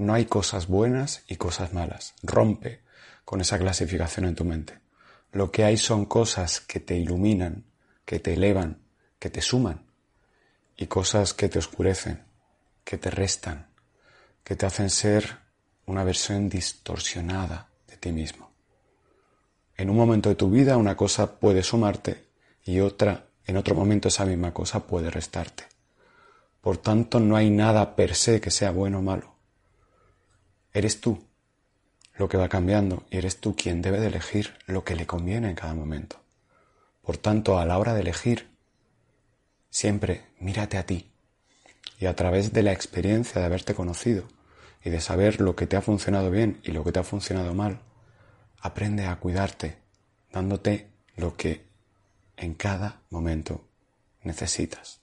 No hay cosas buenas y cosas malas. Rompe con esa clasificación en tu mente. Lo que hay son cosas que te iluminan, que te elevan, que te suman y cosas que te oscurecen, que te restan, que te hacen ser una versión distorsionada de ti mismo. En un momento de tu vida una cosa puede sumarte y otra, en otro momento esa misma cosa puede restarte. Por tanto, no hay nada per se que sea bueno o malo. Eres tú lo que va cambiando y eres tú quien debe de elegir lo que le conviene en cada momento. Por tanto, a la hora de elegir, siempre mírate a ti y a través de la experiencia de haberte conocido y de saber lo que te ha funcionado bien y lo que te ha funcionado mal, aprende a cuidarte, dándote lo que en cada momento necesitas.